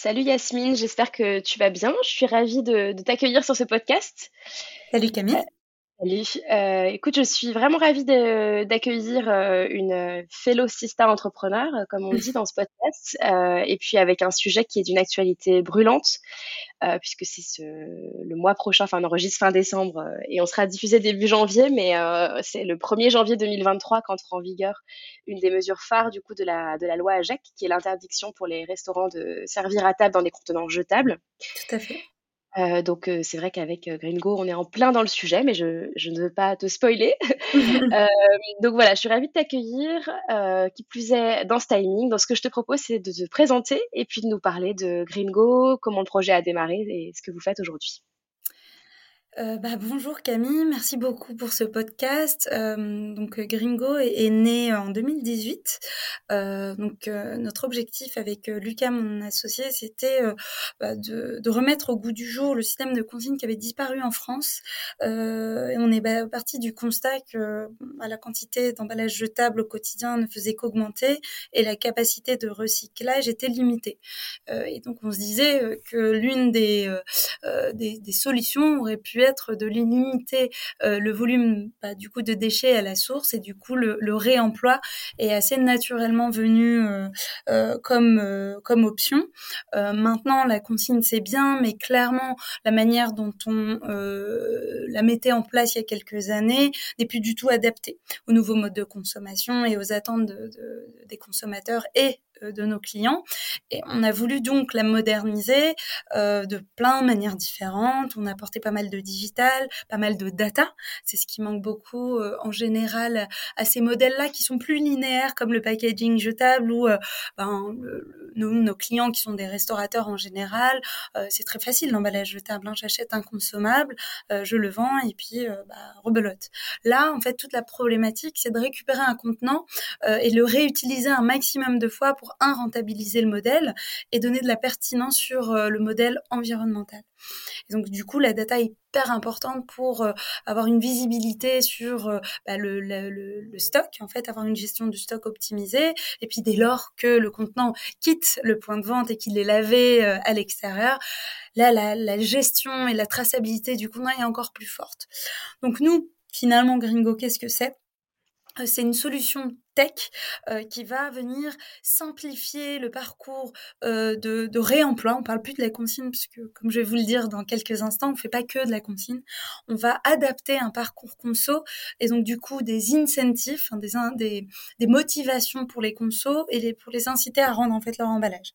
Salut Yasmine, j'espère que tu vas bien. Je suis ravie de, t'accueillir sur ce podcast. Salut Camille. Salut. Euh, écoute, je suis vraiment ravie d'accueillir euh, une fellow sister entrepreneur, euh, comme on dit dans ce podcast, euh, et puis avec un sujet qui est d'une actualité brûlante, euh, puisque c'est ce, le mois prochain, enfin on enregistre fin décembre, euh, et on sera diffusé début janvier, mais euh, c'est le 1er janvier 2023 qu'entre en vigueur une des mesures phares du coup de la, de la loi AGEC, qui est l'interdiction pour les restaurants de servir à table dans des contenants jetables. Tout à fait. Euh, donc euh, c'est vrai qu'avec euh, Gringo, on est en plein dans le sujet, mais je, je ne veux pas te spoiler. Euh, donc voilà, je suis ravie de t'accueillir. Euh, qui plus est, dans ce timing, donc ce que je te propose, c'est de te présenter et puis de nous parler de Gringo, comment le projet a démarré et ce que vous faites aujourd'hui. Euh, bah, bonjour Camille, merci beaucoup pour ce podcast. Euh, donc Gringo est, né en 2018. Euh, donc notre objectif avec Lucas, mon associé, c'était bah, de, remettre au goût du jour le système de consigne qui avait disparu en France. et on est bah, parti du constat que la quantité d'emballages jetables au quotidien ne faisait qu'augmenter et la capacité de recyclage était limitée. et donc on se disait que l'une des, des, des solutions aurait pu de limiter euh, le volume bah, du coup de déchets à la source et du coup le, réemploi est assez naturellement venu euh, euh, comme comme option. maintenant la consigne c'est bien, mais clairement la manière dont on la mettait en place il y a quelques années n'est plus du tout adaptée aux nouveaux modes de consommation et aux attentes de, de, des consommateurs et de nos clients. Et on a voulu donc la moderniser euh, de plein de manières différentes. On a apporté pas mal de digital, pas mal de data. C'est ce qui manque beaucoup euh, en général à ces modèles-là qui sont plus linéaires comme le packaging jetable ou euh, ben, nos, clients qui sont des restaurateurs en général. c'est très facile l'emballage jetable. Hein. J'achète un consommable, je le vends et puis bah, rebelote. Là, en fait, toute la problématique, c'est de récupérer un contenant et le réutiliser un maximum de fois pour rentabiliser le modèle et donner de la pertinence sur euh, le modèle environnemental. Donc du coup, la data est hyper importante pour euh, avoir une visibilité sur euh, bah, le, stock, en fait, avoir une gestion du stock optimisée. Et puis dès lors que le contenant quitte le point de vente et qu'il est lavé à l'extérieur, là, la, la gestion et la traçabilité du contenant est encore plus forte. Donc nous, finalement, Gringo, qu'est-ce que c'est? C'est une solution euh, qui va venir simplifier le parcours euh, de, réemploi. On parle plus de la consigne puisque, comme je vais vous le dire dans quelques instants, on fait pas que de la consigne. On va adapter un parcours conso et donc du coup des incentives, des, motivations pour les consos et pour les inciter à rendre en fait leur emballage.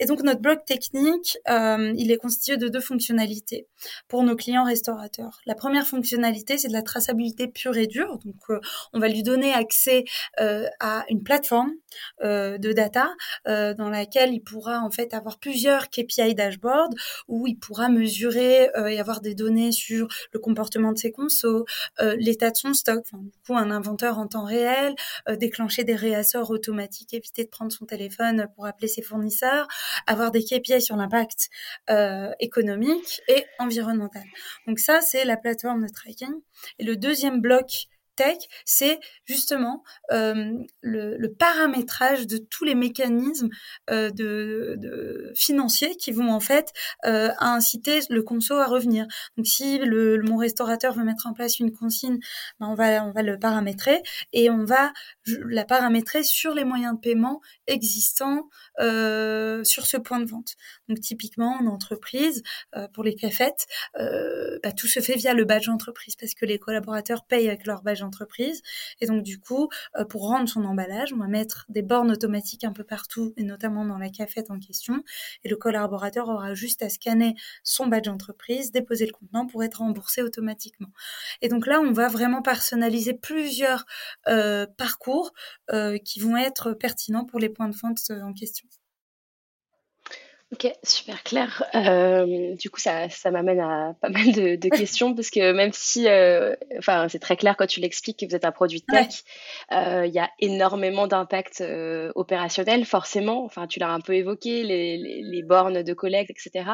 Et donc notre bloc technique, euh, il est constitué de deux fonctionnalités pour nos clients restaurateurs. La première fonctionnalité, c'est de la traçabilité pure et dure. Donc on va lui donner accès à une plateforme euh, de data euh, dans laquelle il pourra en fait avoir plusieurs KPI dashboard où il pourra mesurer euh, et avoir des données sur le comportement de ses consos, l'état de son stock, enfin, un inventeur en temps réel, déclencher des réassorts automatiques, éviter de prendre son téléphone pour appeler ses fournisseurs, avoir des KPI sur l'impact économique et environnemental. Donc ça c'est la plateforme de tracking. Et le deuxième bloc tech, c'est justement euh, le, paramétrage de tous les mécanismes euh, financiers qui vont en fait euh, inciter le conso à revenir. Donc si le, mon restaurateur veut mettre en place une consigne, ben on va le paramétrer et on va la paramétrer sur les moyens de paiement existants sur ce point de vente. Donc typiquement en entreprise, pour les cafettes, bah, tout se fait via le badge entreprise parce que les collaborateurs payent avec leur badge entreprise. Et donc du coup, euh, pour rendre son emballage, on va mettre des bornes automatiques un peu partout, et notamment dans la cafette en question. Et le collaborateur aura juste à scanner son badge entreprise, déposer le contenant pour être remboursé automatiquement. Et donc là, on va vraiment personnaliser plusieurs euh, parcours euh, qui vont être pertinents pour les points de vente en question. Ok, super clair. Euh, du coup, ça, ça m'amène à pas mal de, de questions parce que même si, euh, enfin, c'est très clair quand tu l'expliques que vous êtes un produit tech, il ouais. euh, y a énormément d'impact opérationnel, forcément. Enfin, tu l'as un peu évoqué, les, les, les, bornes de collecte, etc.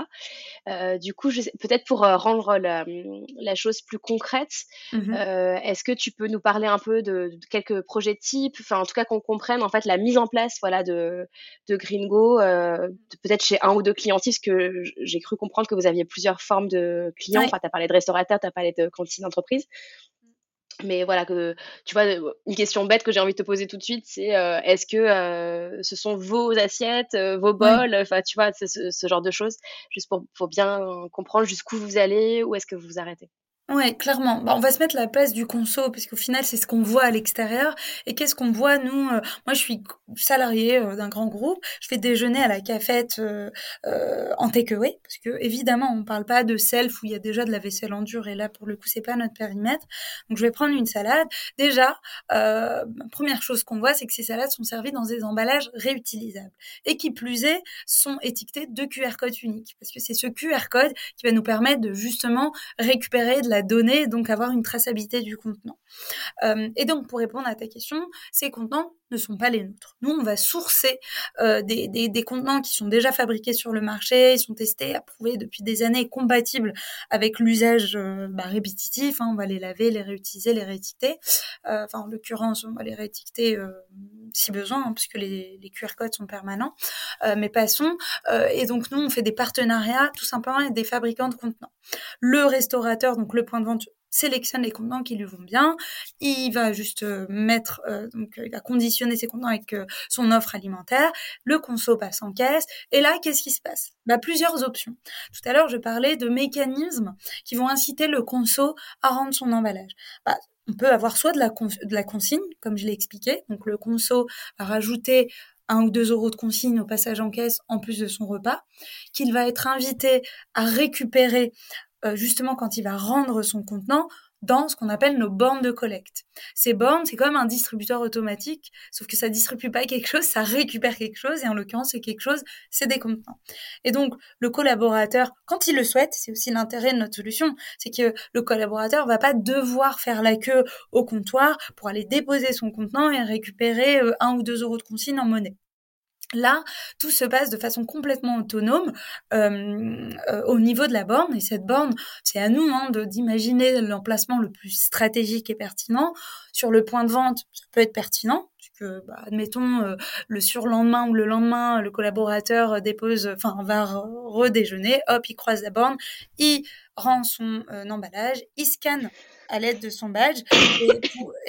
Du coup, peut-être pour rendre la, la, chose plus concrète, mm -hmm. est-ce que tu peux nous parler un peu de, de quelques projets types, enfin, en tout cas, qu'on comprenne en fait la mise en place, voilà, de, de Gringo, peut-être chez un un ou deux clientistes que j'ai cru comprendre que vous aviez plusieurs formes de clients. Enfin, tu as parlé de restaurateurs, tu as parlé de cantines d'entreprise. Mais voilà, que, tu vois, une question bête que j'ai envie de te poser tout de suite, c'est euh, est-ce que euh, ce sont vos assiettes, euh, vos bols, enfin, tu vois, ce, ce, genre de choses, juste pour, pour bien comprendre jusqu'où vous allez, où est-ce que vous vous arrêtez? Ouais, clairement. Bah, on va se mettre la place du conso, parce qu'au final, c'est ce qu'on voit à l'extérieur. Et qu'est-ce qu'on voit, nous euh, Moi, je suis salariée euh, d'un grand groupe. Je fais déjeuner à la cafette euh, euh, en takeaway, parce que évidemment, on parle pas de self où il y a déjà de la vaisselle en dur. Et là, pour le coup, c'est pas notre périmètre. Donc, je vais prendre une salade. Déjà, première chose qu'on voit, c'est que ces salades sont servies dans des emballages réutilisables. Et qui plus est, sont étiquetés de QR code unique, parce que c'est ce QR code qui va nous permettre de justement récupérer de la donner, donc avoir une traçabilité du contenant. Euh, et donc, pour répondre à ta question, ces contenants ne sont pas les nôtres. Nous, on va sourcer euh, des, des, contenants qui sont déjà fabriqués sur le marché, ils sont testés, approuvés depuis des années, compatibles avec l'usage euh, bah, répétitif. Hein, on va les laver, les réutiliser, les réétiqueter. Euh, enfin, en l'occurrence, on va les réétiqueter euh, si besoin, hein, puisque les, les, QR codes sont permanents. Mais passons. et donc, nous, on fait des partenariats tout simplement avec des fabricants de contenants. Le restaurateur, donc le point de vente sélectionne les contenants qui lui vont bien. Il va juste euh, mettre, euh, donc euh, il va conditionner ses contenants avec son offre alimentaire. Le conso passe en caisse. Et là, qu'est-ce qui se passe? Bah, Plusieurs options. Tout à l'heure, je parlais de mécanismes qui vont inciter le conso à rendre son emballage. Bah, on peut avoir soit de la, de la consigne, comme je l'ai expliqué. Donc le conso va rajouter un ou deux euros de consigne au passage en caisse en plus de son repas, qu'il va être invité à récupérer euh, justement quand il va rendre son contenant dans ce qu'on appelle nos bornes de collecte. Ces bornes, c'est comme un distributeur automatique, sauf que ça distribue pas quelque chose, ça récupère quelque chose, et en l'occurrence, c'est quelque chose, c'est des contenants. Et donc, le collaborateur, quand il le souhaite, c'est aussi l'intérêt de notre solution, c'est que le collaborateur va pas devoir faire la queue au comptoir pour aller déposer son contenant et récupérer euh, un ou deux euros de consigne en monnaie. Là, tout se passe de façon complètement autonome euh, euh, au niveau de la borne. Et cette borne, c'est à nous hein, d'imaginer l'emplacement le plus stratégique et pertinent. Sur le point de vente, ça peut être pertinent. Bah, admettons, euh, le surlendemain ou le lendemain, le collaborateur dépose, enfin, va redéjeuner, hop, il croise la borne, il rend son emballage, il scanne à l'aide de son badge.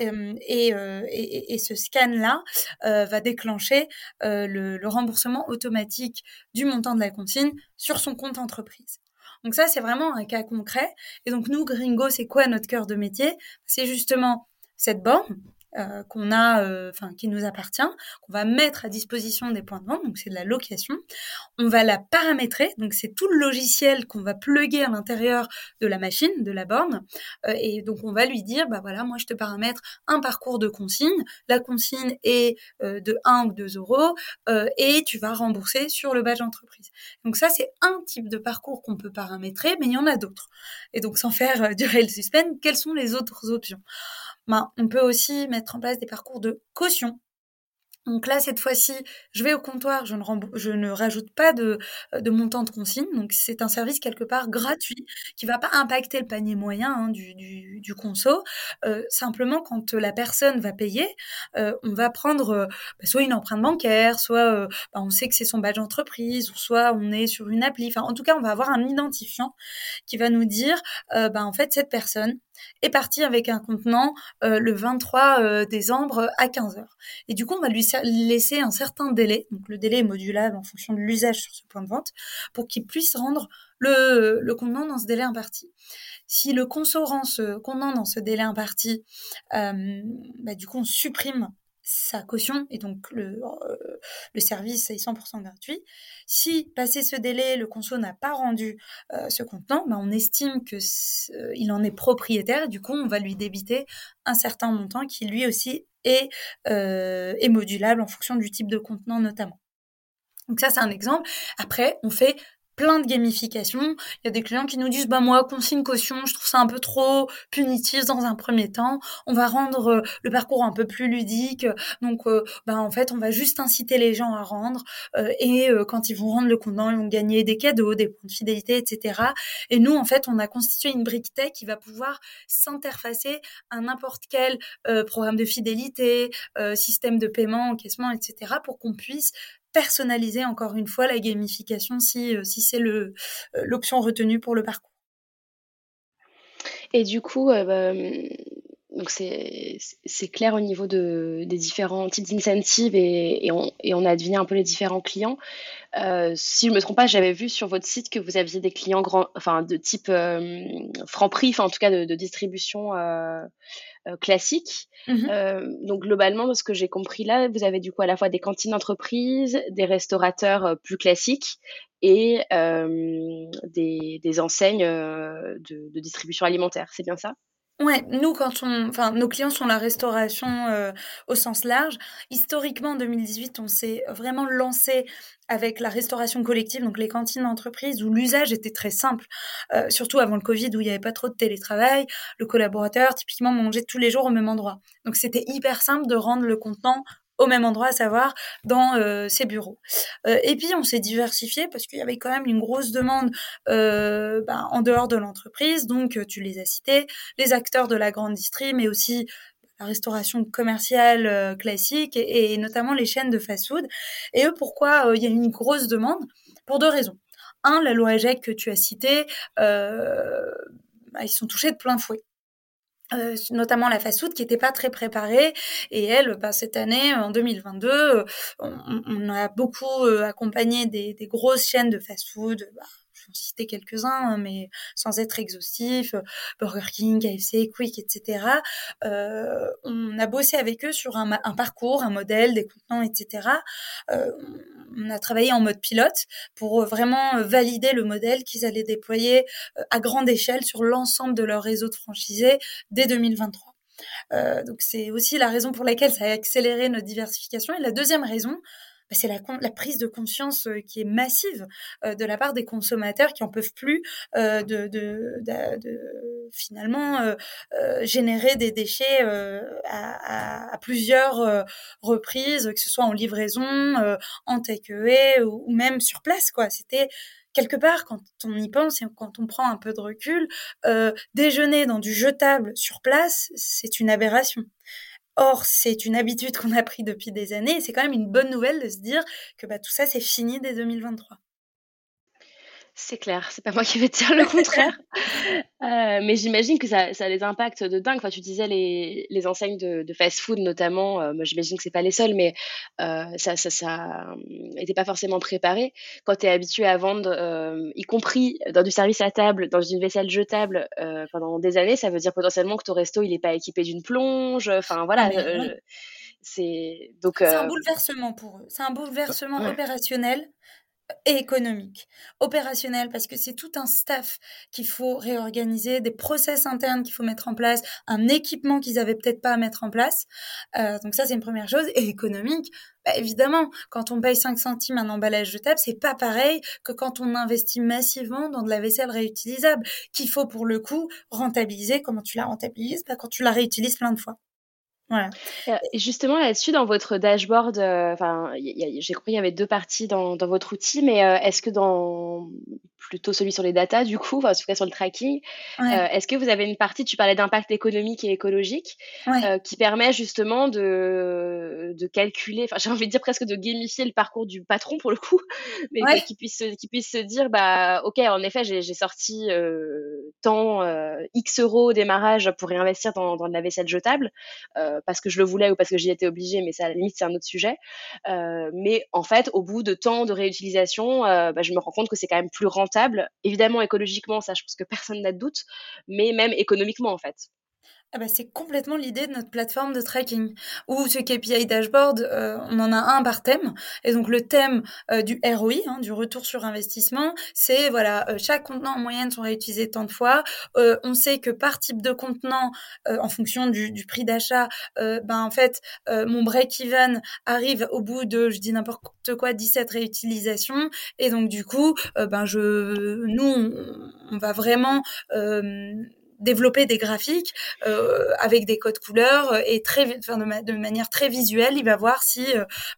Euh, euh, et, et, ce scan-là euh, va déclencher le, le, remboursement automatique du montant de la consigne sur son compte entreprise. Donc ça, c'est vraiment un cas concret. Et donc nous, Gringo, c'est quoi notre cœur de métier? C'est justement cette borne euh, qu'on a, euh, enfin qui nous appartient, qu'on va mettre à disposition des points de vente, donc c'est de la location. On va la paramétrer, donc c'est tout le logiciel qu'on va pluguer à l'intérieur de la machine, de la borne, euh, et donc on va lui dire, bah voilà, moi je te paramètre un parcours de consigne, la consigne est de 1 ou 2 euros, et tu vas rembourser sur le badge entreprise. Donc ça c'est un type de parcours qu'on peut paramétrer, mais il y en a d'autres. Et donc sans faire durer le suspense, quelles sont les autres options? Ben, on peut aussi mettre en place des parcours de caution donc là, cette fois-ci, je vais au comptoir, je ne, ne rajoute pas de, montant de consigne. Donc c'est un service quelque part gratuit qui va pas impacter le panier moyen hein, du, conso. Euh, simplement, quand la personne va payer, euh, on va prendre euh, bah, soit une empreinte bancaire, soit bah, on sait que c'est son badge entreprise, ou soit on est sur une appli. En tout cas, on va avoir un identifiant qui va nous dire, bah, en fait, cette personne est partie avec un contenant le 23 décembre à 15 heures. Et du coup, on va lui laisser un certain délai, donc le délai est modulable en fonction de l'usage sur ce point de vente, pour qu'il puisse rendre le, le contenant dans ce délai imparti. Si le conso rend ce contenant dans ce délai imparti, euh, bah, du coup on supprime sa caution et donc le, euh, service est 100% gratuit. Si passé ce délai, le conso n'a pas rendu euh, ce contenant, bah, on estime que il en est propriétaire. Du coup, on va lui débiter un certain montant qui lui aussi euh, est modulable en fonction du type de contenant notamment. Donc ça, c'est un exemple. Après, on fait plein de gamification. Il y a des clients qui nous disent bah moi consigne caution, je trouve ça un peu trop punitif dans un premier temps. On va rendre euh, le parcours un peu plus ludique. Donc euh, bah en fait, on va juste inciter les gens à rendre euh, et quand ils vont rendre le contenant, ils vont gagner des cadeaux, des points de fidélité, etc. Et nous en fait, on a constitué une brique tech qui va pouvoir s'interfacer à n'importe quel programme de fidélité, système de paiement, encaissement, etc. pour qu'on puisse personnaliser encore une fois la gamification si, si c'est l'option retenue pour le parcours. Et du coup, bah, donc c'est clair au niveau de, des différents types d'incentives et, et, on, et on a deviné un peu les différents clients. Euh, si je me trompe pas, j'avais vu sur votre site que vous aviez des clients grand, enfin de type euh, Franprix, enfin en tout cas de, de distribution euh, classique. Mmh euh, donc globalement, de ce que j'ai compris là, vous avez du coup à la fois des cantines d'entreprise, des restaurateurs plus classiques et des, des, enseignes de, de distribution alimentaire. C'est bien ça? Ouais, nous quand on, enfin nos clients sont la restauration euh, au sens large. Historiquement, en 2018, on s'est vraiment lancé avec la restauration collective, donc les cantines d'entreprise où l'usage était très simple, euh, surtout avant le Covid où il n'y avait pas trop de télétravail. Le collaborateur typiquement mangeait tous les jours au même endroit, donc c'était hyper simple de rendre le contenant au même endroit, à savoir dans euh, ses bureaux. Euh, et puis on s'est diversifié parce qu'il y avait quand même une grosse demande euh, ben, en dehors de l'entreprise. Donc tu les as cités, les acteurs de la grande distrie, mais aussi la restauration commerciale classique et, notamment les chaînes de fast-food. Et eux, pourquoi il y a une grosse demande? Pour deux raisons. Un, la loi AGEC que tu as citée, bah, ils sont touchés de plein fouet. Euh, notamment la fast-food qui n'était pas très préparée. Et elle bah, cette année en 2022 euh, on, a beaucoup euh, accompagné des, des, grosses chaînes de fast-food bah, vais citer quelques-uns, hein, mais sans être exhaustif, Burger King, KFC, Quick, etc. Euh, on a bossé avec eux sur un, parcours, un modèle, des contenants, etc. Euh, on a travaillé en mode pilote pour vraiment valider le modèle qu'ils allaient déployer euh, à grande échelle sur l'ensemble de leur réseau de franchisés dès 2023. Euh, donc c'est aussi la raison pour laquelle ça a accéléré notre diversification. Et la deuxième raison, c'est la, prise de conscience euh, qui est massive euh, de la part des consommateurs qui en peuvent plus euh, de, de, de, finalement générer des déchets à, plusieurs reprises, que ce soit en livraison, en take-away ou, ou, même sur place. quoi. C'était quelque part, quand on y pense et quand on prend un peu de recul, déjeuner dans du jetable sur place, c'est une aberration. Or, c'est une habitude qu'on a pris depuis des années et c'est quand même une bonne nouvelle de se dire que bah, tout ça, c'est fini dès 2023. C'est clair, c'est pas moi qui vais te dire le contraire. euh, mais j'imagine que ça, ça, a des impacts de dingue. Enfin, tu disais les, les enseignes de, de fast-food notamment. Euh, j'imagine que c'est pas les seuls, mais euh, ça, ça, ça était pas forcément préparé. Quand tu es habitué à vendre, euh, y compris dans du service à table, dans une vaisselle jetable pendant des années, ça veut dire potentiellement que ton resto il est pas équipé d'une plonge. Enfin voilà. Ah, c'est donc. C'est un bouleversement pour eux. C'est un bouleversement opérationnel et économique, opérationnel, parce que c'est tout un staff qu'il faut réorganiser, des process internes qu'il faut mettre en place, un équipement qu'ils avaient peut-être pas à mettre en place. Euh, donc ça, c'est une première chose. Et économique, bah, évidemment, quand on paye 5 centimes un emballage jetable, c'est pas pareil que quand on investit massivement dans de la vaisselle réutilisable, qu'il faut pour le coup rentabiliser. Comment tu la rentabilises? Bah, Quand tu la réutilises plein de fois. Euh, et justement, là-dessus, dans votre dashboard, euh, j'ai compris, il y avait deux parties dans, dans votre outil, mais euh, est-ce que dans plutôt celui sur les data, du coup, en tout cas sur le tracking, est-ce que vous avez une partie, tu parlais d'impact économique et écologique, qui permet justement de, de calculer, enfin, j'ai envie de dire presque de gamifier le parcours du patron pour le coup, mais qui puisse, qui puisse se dire, bah, ok, en effet, j'ai sorti tant X euros au démarrage pour réinvestir dans, dans de la vaisselle jetable parce que je le voulais ou parce que j'y étais obligée, mais ça, à la limite, c'est un autre sujet. Euh, mais en fait, au bout de temps de réutilisation, euh, bah, je me rends compte que c'est quand même plus rentable. Évidemment, écologiquement, ça, je pense que personne n'a de doute, mais même économiquement, en fait. Ah bah c'est complètement l'idée de notre plateforme de tracking. Ou ce KPI dashboard, euh, on en a un par thème. Et donc le thème euh, du ROI, hein, du retour sur investissement, c'est voilà, euh, chaque contenant en moyenne sont réutilisés tant de fois. on sait que par type de contenant, en fonction du, du prix d'achat, ben en fait mon break-even arrive au bout de, je dis n'importe quoi, 17 réutilisations. Et donc du coup, ben je, nous on, on va vraiment développer des graphiques avec des codes couleurs et très, enfin, de, manière très visuelle, il va voir si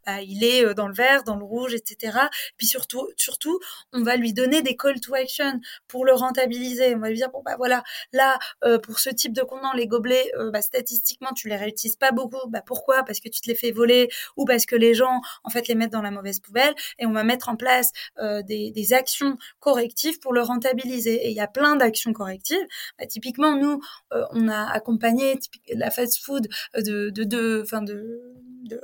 bah, il est dans le vert, dans le rouge, etc. Puis surtout, surtout, on va lui donner des call to action pour le rentabiliser. On va lui dire bon bah voilà, là pour ce type de contenant, les gobelets, bah, statistiquement tu les réutilises pas beaucoup. Bah pourquoi? Parce que tu te les fais voler ou parce que les gens en fait les mettent dans la mauvaise poubelle. Et on va mettre en place des, des actions correctives pour le rentabiliser. Et il y a plein d'actions correctives. Bah, typiquement, nous, euh, on a accompagné la fast-food de, de, de, de,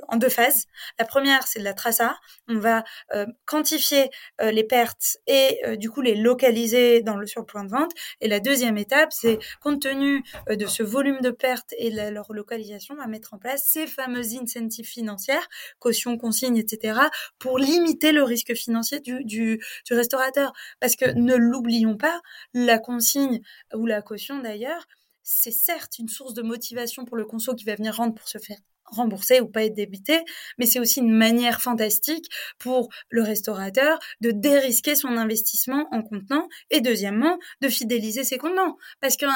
en deux phases. La première, c'est de la traça. On va euh, quantifier euh, les pertes et du coup les localiser dans le, sur le point de vente. Et la deuxième étape, c'est compte tenu de ce volume de pertes et de leur localisation, on va mettre en place ces fameuses incentives financières, caution, consigne, etc., pour limiter le risque financier du restaurateur. Parce que ne l'oublions pas, la consigne ou la caution d'ailleurs, c'est certes une source de motivation pour le conso qui va venir rendre pour se faire rembourser ou pas être débité, mais c'est aussi une manière fantastique pour le restaurateur de dérisquer son investissement en contenant et deuxièmement de fidéliser ses contenants parce qu'un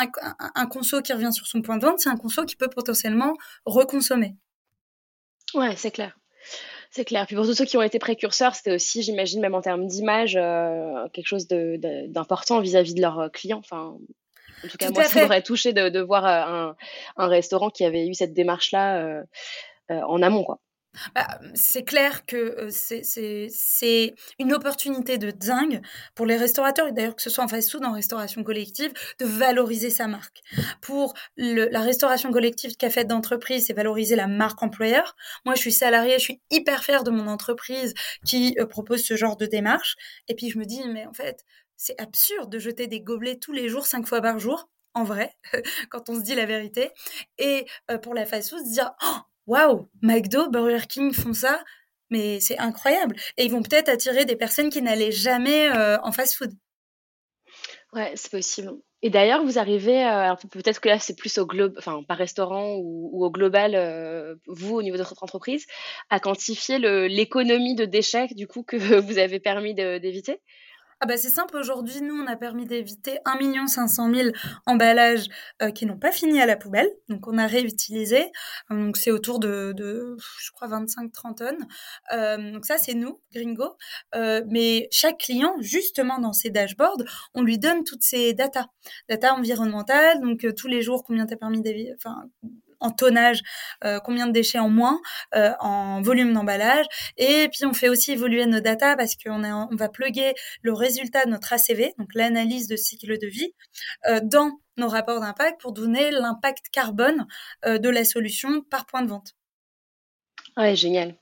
un, conso qui revient sur son point de vente, c'est un conso qui peut potentiellement reconsommer. Ouais, c'est clair. C'est clair. Puis pour tous ceux qui ont été précurseurs, c'était aussi, j'imagine, même en termes d'image, euh, quelque chose d'important vis-à-vis de leurs euh, clients. Enfin, en tout cas, moi, ça m'aurait touché de, voir euh, un, restaurant qui avait eu cette démarche-là en amont, quoi. Bah, c'est clair que euh, c'est une opportunité de dingue pour les restaurateurs, et d'ailleurs que ce soit en fast-food, en restauration collective, de valoriser sa marque. Pour la restauration collective café d'entreprise, c'est valoriser la marque employeur. Moi, je suis salariée, je suis hyper fière de mon entreprise qui euh, propose ce genre de démarche. Et puis, je me dis, mais en fait, c'est absurde de jeter des gobelets tous les jours, cinq fois par jour, en vrai, quand on se dit la vérité. Et euh, pour la fast-food, se dire, oh, waouh, McDo, Burger King font ça, mais c'est incroyable. Et ils vont peut-être attirer des personnes qui n'allaient jamais euh, en fast-food. Ouais, c'est possible. Et d'ailleurs, vous arrivez, euh, peut-être que là c'est plus au enfin par restaurant ou, au global, vous au niveau de votre entreprise, à quantifier l'économie de déchets du coup que vous avez permis d'éviter? Ah bah c'est simple, aujourd'hui, nous, on a permis d'éviter 1 500 000 emballages euh, qui n'ont pas fini à la poubelle. Donc, on a réutilisé. Donc, c'est autour de, je crois, 25-30 tonnes. Euh, donc, ça, c'est nous, Gringo. Euh, mais chaque client, justement, dans ses dashboards, on lui donne toutes ces datas. Data environnementales, donc tous les jours, combien t'as permis d'éviter, en tonnage, euh, combien de déchets en moins, euh, en volume d'emballage. Et puis on fait aussi évoluer nos data parce qu'on on va pluguer le résultat de notre ACV, donc l'analyse de cycle de vie, euh, dans nos rapports d'impact pour donner l'impact carbone de la solution par point de vente. Ouais, génial.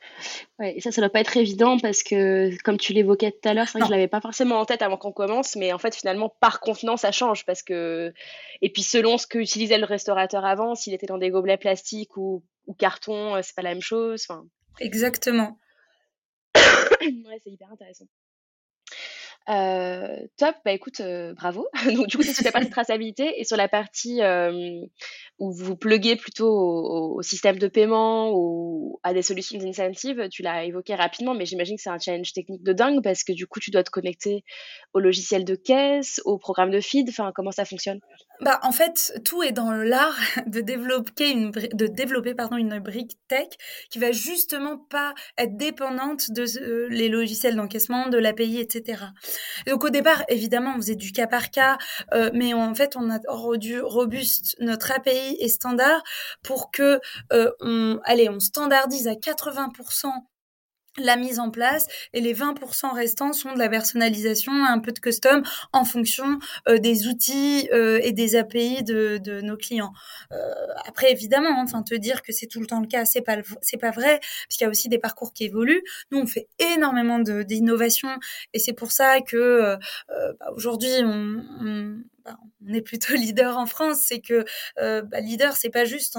Ouais, et ça, ça doit pas être évident parce que, comme tu l'évoquais tout à l'heure, c'est vrai que je l'avais pas forcément en tête avant qu'on commence, mais en fait, finalement, par contenant, ça change parce que, et puis selon ce que utilisait le restaurateur avant, s'il était dans des gobelets plastiques ou, ou carton, euh, c'est pas la même chose. Enfin, Exactement. ouais, c'est hyper intéressant. Euh, top, bah écoute, euh, bravo. Donc du coup, c'est sur la partie traçabilité et sur la partie euh, où vous pluguez plutôt au, système de paiement ou à des solutions d'incentive, tu l'as évoqué rapidement, mais j'imagine que c'est un challenge technique de dingue parce que du coup, tu dois te connecter au logiciel de caisse, au programme de feed, enfin, comment ça fonctionne? Bah, en fait, tout est dans l'art de développer une de développer pardon une brique tech qui va justement pas être dépendante de les logiciels d'encaissement, de l'API, etc. donc au départ, évidemment, on faisait du cas par cas, euh, mais en fait, on a rendu robuste notre API et standard pour que euh, on allez, on standardise à 80% la mise en place et les 20% restants sont de la personnalisation, un peu de custom en fonction euh, des outils euh, et des API de, de nos clients. Euh, après évidemment, hein, enfin te dire que c'est tout le temps le cas, c'est pas c'est pas vrai parce qu'il y a aussi des parcours qui évoluent. Nous on fait énormément d'innovation et c'est pour ça que bah, aujourd'hui on, on bah, on est plutôt leader en France, c'est que euh, bah, leader, c'est pas juste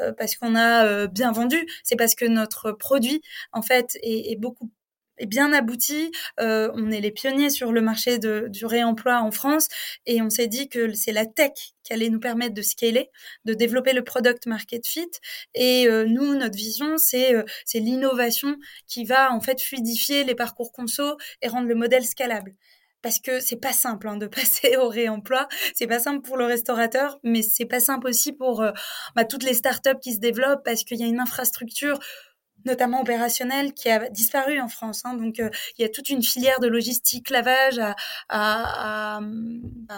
euh, parce qu'on a euh, bien vendu, c'est parce que notre produit, en fait, est, beaucoup est bien abouti. Euh, on est les pionniers sur le marché du réemploi en France et on s'est dit que c'est la tech qui allait nous permettre de scaler, de développer le product market fit. Et nous, notre vision, c'est c'est l'innovation qui va en fait fluidifier les parcours conso et rendre le modèle scalable. Parce que c'est pas simple hein, de passer au réemploi. C'est pas simple pour le restaurateur, mais c'est pas simple aussi pour euh, bah, toutes les startups qui se développent parce qu'il y a une infrastructure notamment opérationnelle qui a disparu en France. Hein. Donc, euh, il y a toute une filière de logistique, lavage. Bah,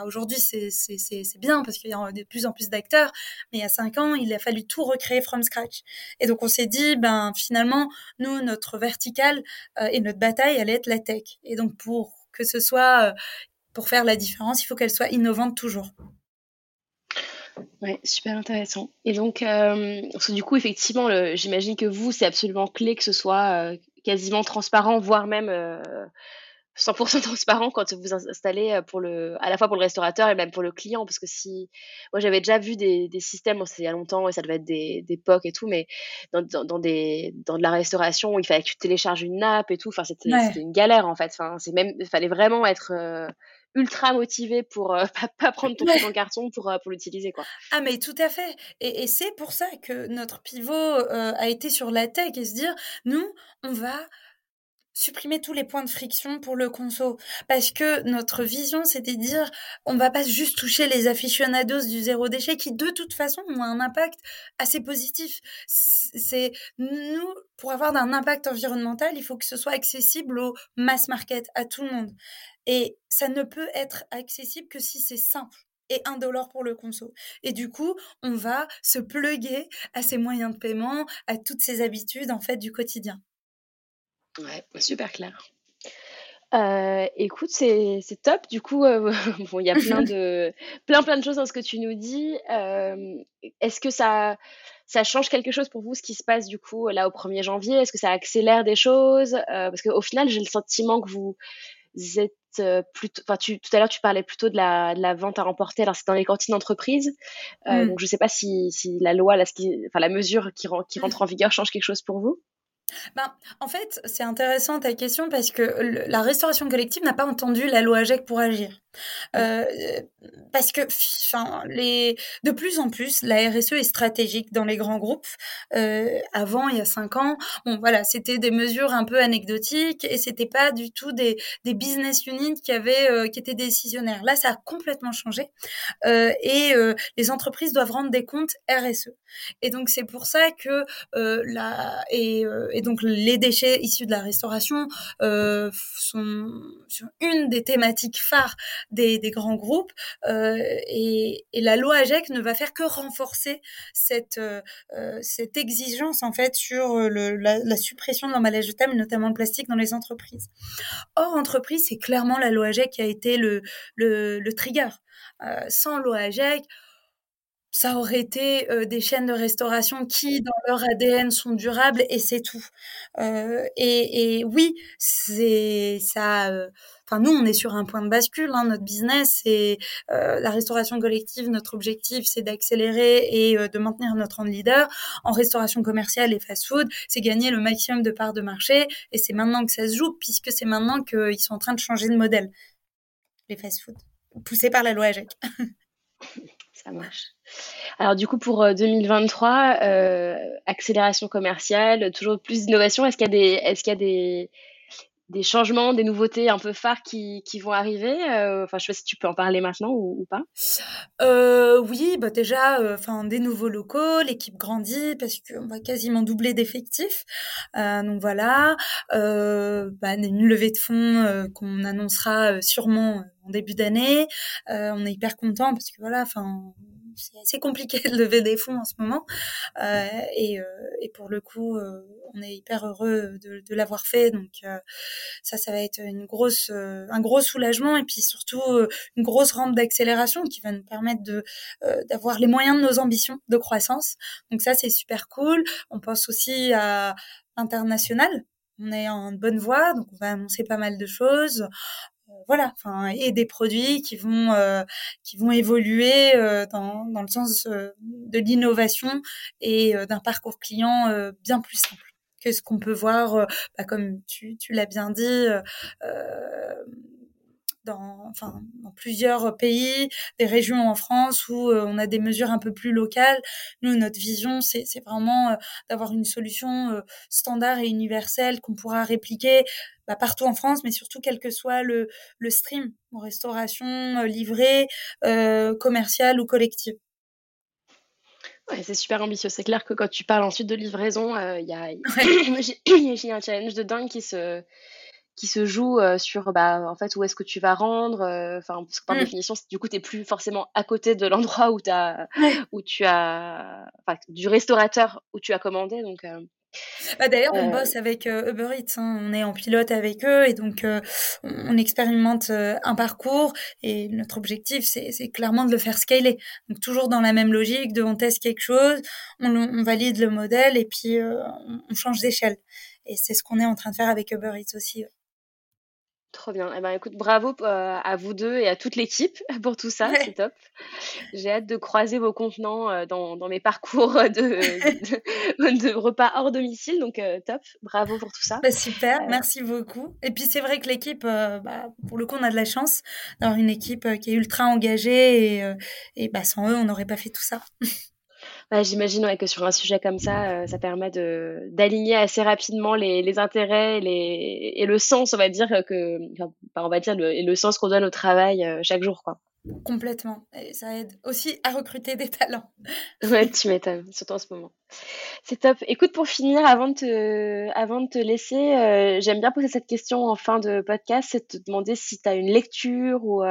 Aujourd'hui, c'est bien parce qu'il y a de plus en plus d'acteurs. Mais il y a cinq ans, il a fallu tout recréer from scratch. Et donc, on s'est dit, ben finalement, nous, notre verticale euh, et notre bataille allait être la tech. Et donc, pour que ce soit euh, pour faire la différence, il faut qu'elle soit innovante toujours. Oui, super intéressant. Et donc, euh, du coup, effectivement, j'imagine que vous, c'est absolument clé que ce soit euh, quasiment transparent, voire même 100% transparent quand vous installez pour le, à la fois pour le restaurateur et même pour le client. Parce que si, moi, j'avais déjà vu des, des systèmes, bon, c'était il y a longtemps et ça devait être des, des POC et tout, mais dans, dans, des, dans de la restauration où il fallait que tu télécharges une app et tout, enfin, c'était une galère en fait. Enfin, c'est même, il fallait vraiment être ultra motivé pour euh, pas, prendre ton truc en carton pour, euh, pour l'utiliser. quoi. Ah mais tout à fait. Et, et c'est pour ça que notre pivot euh, a été sur la tech et se dire, nous, on va supprimer tous les points de friction pour le conso parce que notre vision c'était de dire on va pas juste toucher les aficionados du zéro déchet qui de toute façon ont un impact assez positif c'est nous pour avoir un impact environnemental il faut que ce soit accessible au mass market à tout le monde et ça ne peut être accessible que si c'est simple et indolore pour le conso. Et du coup, on va se pluguer à ces moyens de paiement, à toutes ces habitudes en fait du quotidien. Ouais, super clair. Euh, écoute, c'est top. Du coup, euh, bon, il y a plein de, plein, plein de choses dans ce que tu nous dis. Euh, est-ce que ça, ça change quelque chose pour vous, ce qui se passe du coup là au 1er janvier? Est-ce que ça accélère des choses? Parce qu'au final, j'ai le sentiment que vous êtes plutôt, enfin, tu, tout à l'heure, tu parlais plutôt de la, de la vente à remporter. Alors, c'est dans les cantines d'entreprise. Mmh. Donc, je ne sais pas si, si la loi, la, enfin, la mesure qui, qui rentre en vigueur change quelque chose pour vous? Ben, en fait, c'est intéressant ta question parce que la restauration collective n'a pas entendu la loi AGEC pour agir. Euh, parce que, enfin, les, de plus en plus, la RSE est stratégique dans les grands groupes. Euh, avant, il y a cinq ans, bon, voilà, c'était des mesures un peu anecdotiques et c'était pas du tout des, des business units qui avaient, euh, qui étaient décisionnaires. Là, ça a complètement changé et les entreprises doivent rendre des comptes RSE. Et donc, c'est pour ça que la et, et, donc les déchets issus de la restauration sont, sont une des thématiques phares des, grands groupes. Euh, et, la loi AGEC ne va faire que renforcer cette, euh, euh, cette exigence en fait sur la, suppression de l'emballage jetable, notamment le plastique dans les entreprises. Hors entreprise, c'est clairement la loi AGEC qui a été le, le, trigger. sans loi AGEC, ça aurait été des chaînes de restauration qui, dans leur ADN, sont durables et c'est tout. et, et, oui, c'est ça nous, on est sur un point de bascule. Hein, notre business, c'est euh, la restauration collective. Notre objectif, c'est d'accélérer et euh, de maintenir notre rang de leader. En restauration commerciale et fast-food, c'est gagner le maximum de parts de marché. Et c'est maintenant que ça se joue, puisque c'est maintenant qu'ils sont en train de changer de modèle. Les fast-food, poussés par la loi AGEC. ça marche. Alors du coup pour 2023, euh, accélération commerciale, toujours plus d'innovation. Est-ce qu'il y a des, est-ce qu'il y a des, des changements, des nouveautés un peu phares qui, qui vont arriver euh, Enfin, je sais pas si tu peux en parler maintenant ou, pas. Euh, oui, bah déjà, euh, enfin des nouveaux locaux, l'équipe grandit parce qu'on va quasiment doubler d'effectifs. donc voilà, bah, une levée de fonds qu'on annoncera sûrement en début d'année. on est hyper content parce que voilà, enfin c'est assez compliqué de lever des fonds en ce moment. Euh, et, euh, et, pour le coup, euh, on est hyper heureux de, de l'avoir fait. Donc ça, ça va être une grosse, un gros soulagement et puis surtout une grosse rampe d'accélération qui va nous permettre de d'avoir les moyens de nos ambitions de croissance. Donc ça, c'est super cool. On pense aussi à international on est en bonne voie, donc on va annoncer pas mal de choses voilà, enfin, et des produits qui vont euh, qui vont évoluer euh, dans, dans le sens euh, de l'innovation et d'un parcours client bien plus simple que ce qu'on peut voir, bah, comme tu, tu l'as bien dit, dans, enfin, dans plusieurs pays, des régions en France où on a des mesures un peu plus locales. Nous, notre vision, c'est vraiment d'avoir une solution standard et universelle qu'on pourra répliquer bah, partout en France, mais surtout quel que soit le, le stream, en restauration, livrée, commerciale ou collective. Ouais, c'est super ambitieux. C'est clair que quand tu parles ensuite de livraison, il y a, j'ai un challenge de dingue qui se, qui se joue sur bah, en fait où est-ce que tu vas rendre enfin parce que par mmh. définition du coup tu n'es plus forcément à côté de l'endroit où, as, où tu as du restaurateur où tu as commandé donc bah D'ailleurs, on bosse avec Uber Eats, hein. on est en pilote avec eux et donc on expérimente un parcours et notre objectif, c'est clairement de le faire scaler. Donc toujours dans la même logique, de on teste quelque chose, on, on valide le modèle et puis on, on change d'échelle. Et c'est ce qu'on est en train de faire avec Uber Eats aussi. Trop bien. Eh ben, écoute, bravo euh, à vous deux et à toute l'équipe pour tout ça. C'est top. J'ai hâte de croiser vos contenants euh, dans, dans, mes parcours de, de, repas hors domicile. Donc, euh, top. Bravo pour tout ça. Bah, super. Merci beaucoup. Et puis, c'est vrai que l'équipe, bah, pour le coup, on a de la chance d'avoir une équipe qui est ultra engagée et, et bah, sans eux, on n'aurait pas fait tout ça. J'imagine que sur un sujet comme ça, euh, ça permet d'aligner assez rapidement les, les intérêts et, les, et le sens, on va dire que, on va dire le, le sens qu'on donne au travail euh, chaque jour, quoi. Complètement. Et ça aide aussi à recruter des talents. Ouais, tu m'étonnes, surtout en ce moment. C'est top. Écoute, pour finir, avant de te, avant de te laisser, euh, j'aime bien poser cette question en fin de podcast, c'est de te demander si tu as une lecture ou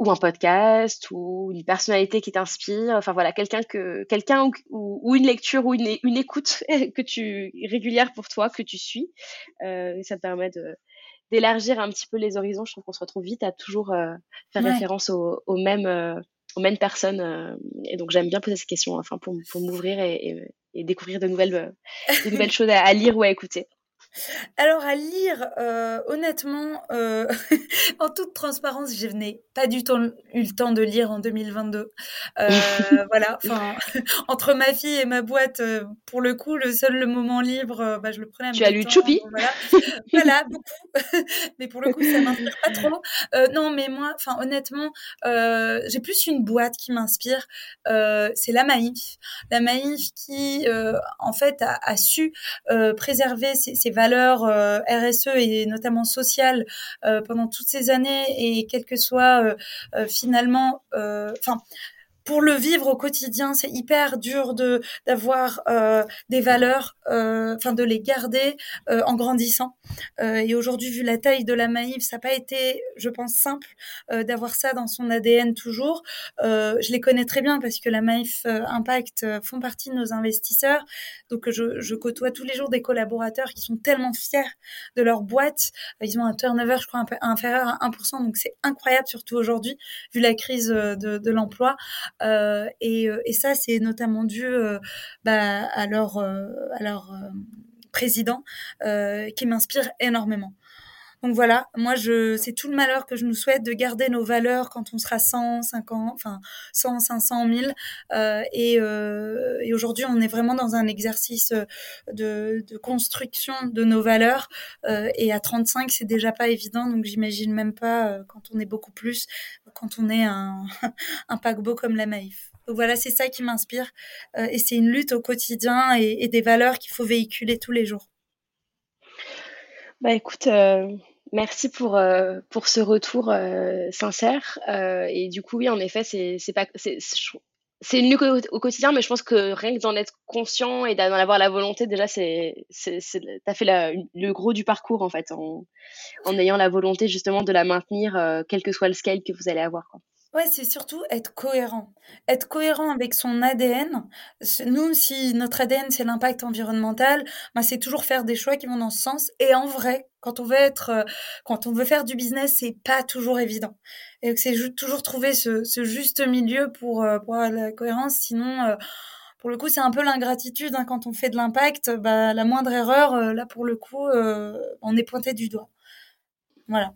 ou un podcast ou une personnalité qui t'inspire enfin voilà quelqu'un que quelqu'un ou, une lecture ou une, une écoute que tu régulière pour toi que tu suis euh, ça te permet de d'élargir un petit peu les horizons. Je trouve qu'on se retrouve vite à toujours euh, faire référence aux, aux mêmes euh, aux mêmes personnes euh, et donc j'aime bien poser ces questions enfin pour, pour m'ouvrir et, et, découvrir de nouvelles de nouvelles choses à lire ou à écouter alors à lire, euh, honnêtement, euh, en toute transparence, je n'ai pas du tout eu le temps de lire en 2022. Euh, voilà, enfin, entre ma fille et ma boîte, pour le coup, le seul le moment libre, bah, je le prenais. À tu as lu Choupi Voilà, voilà beaucoup. mais pour le coup, ça m'inspire pas trop. non, mais moi, enfin, honnêtement, j'ai plus une boîte qui m'inspire. c'est la Maïf, la Maïf qui, en fait, a, a su préserver ses, ses valeurs euh, RSE et notamment sociales euh, pendant toutes ces années et quel que soit euh, finalement, enfin pour le vivre au quotidien, c'est hyper dur de d'avoir euh, des valeurs, euh, enfin de les garder euh, en grandissant. et aujourd'hui, vu la taille de la Maïf, ça n'a pas été, je pense, simple d'avoir ça dans son ADN toujours. je les connais très bien parce que la Maïf Impact font partie de nos investisseurs. Donc je, je, côtoie tous les jours des collaborateurs qui sont tellement fiers de leur boîte. Ils ont un turnover, je crois, inférieur à 1%, donc c'est incroyable, surtout aujourd'hui, vu la crise de, de l'emploi. Euh, et, euh, et, ça, c'est notamment dû euh, bah, à leur président qui m'inspire énormément. Donc voilà, moi je c'est tout le malheur que je nous souhaite de garder nos valeurs quand on sera 100, 50, enfin 100, 500, 1000 euh, et, euh, et aujourd'hui on est vraiment dans un exercice de, de construction de nos valeurs euh, et à 35 c'est déjà pas évident donc j'imagine même pas quand on est beaucoup plus quand on est un, un paquebot comme la Maïf. Donc voilà, c'est ça qui m'inspire et c'est une lutte au quotidien et, et des valeurs qu'il faut véhiculer tous les jours. Bah écoute, euh, merci pour, euh, pour ce retour euh, sincère. et du coup, oui, en effet, c'est pas c'est au, quotidien, mais je pense que rien que d'en être conscient et d'en avoir la volonté, déjà, c'est t'as fait le gros du parcours en fait, en en ayant la volonté justement de la maintenir, quel que soit le scale que vous allez avoir, quoi. Ouais, c'est surtout être cohérent. Être cohérent avec son ADN. Nous, si notre ADN, c'est l'impact environnemental, bah, c'est toujours faire des choix qui vont dans ce sens. Et en vrai, quand on veut être, euh, quand on veut faire du business, c'est pas toujours évident. Et c'est toujours trouver ce, ce, juste milieu pour, euh, pour avoir la cohérence. Sinon, euh, pour le coup, c'est un peu l'ingratitude. Hein, quand on fait de l'impact, bah, la moindre erreur, là, pour le coup, on est pointé du doigt. Voilà.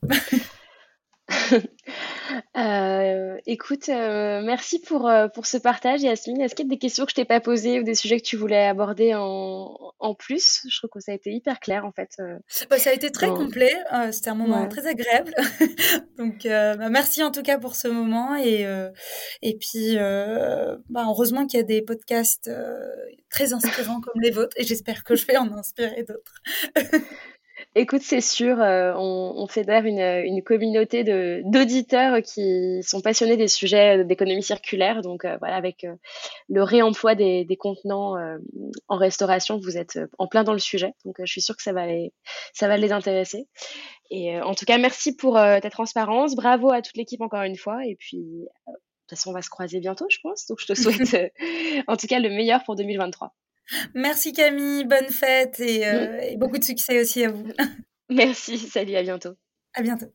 Euh, écoute, euh, merci pour, euh, pour ce partage, Yasmine. Est-ce qu'il y a des questions que je t'ai pas posées ou des sujets que tu voulais aborder en, en plus? Je trouve que ça a été hyper clair en fait. Bah, ça a été très complet. C'était un moment très agréable. Donc, bah, merci en tout cas pour ce moment et et puis bah, heureusement qu'il y a des podcasts très inspirants comme les vôtres et j'espère que je vais en inspirer d'autres. Écoute, c'est sûr, euh, on, on fédère une, une communauté d'auditeurs qui sont passionnés des sujets d'économie circulaire. Donc euh, voilà, avec euh, le réemploi des, des contenants euh, en restauration, vous êtes euh, en plein dans le sujet. Donc je suis sûre que ça va les, ça va les intéresser. Et euh, en tout cas, merci pour ta transparence. Bravo à toute l'équipe encore une fois. Et puis, de toute façon, on va se croiser bientôt, je pense. Donc je te souhaite euh, en tout cas le meilleur pour 2023. Merci Camille, bonne fête et, Mm. euh, et beaucoup de succès aussi à vous. Merci, salut, à bientôt. À bientôt.